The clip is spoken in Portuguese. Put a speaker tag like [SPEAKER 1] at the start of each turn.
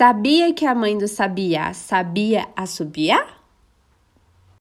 [SPEAKER 1] Sabia que a mãe do Sabiá sabia assobiar?